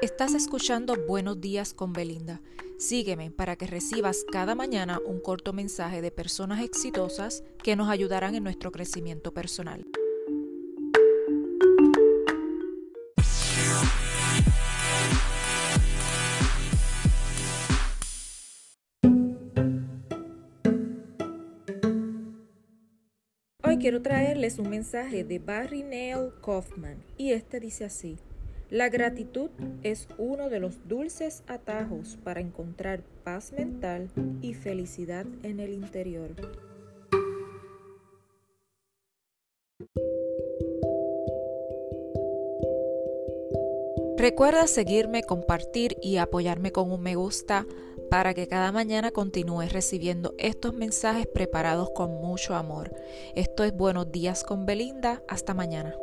Estás escuchando Buenos días con Belinda. Sígueme para que recibas cada mañana un corto mensaje de personas exitosas que nos ayudarán en nuestro crecimiento personal. Hoy quiero traerles un mensaje de Barry Neil Kaufman y este dice así. La gratitud es uno de los dulces atajos para encontrar paz mental y felicidad en el interior. Recuerda seguirme, compartir y apoyarme con un me gusta para que cada mañana continúes recibiendo estos mensajes preparados con mucho amor. Esto es Buenos días con Belinda. Hasta mañana.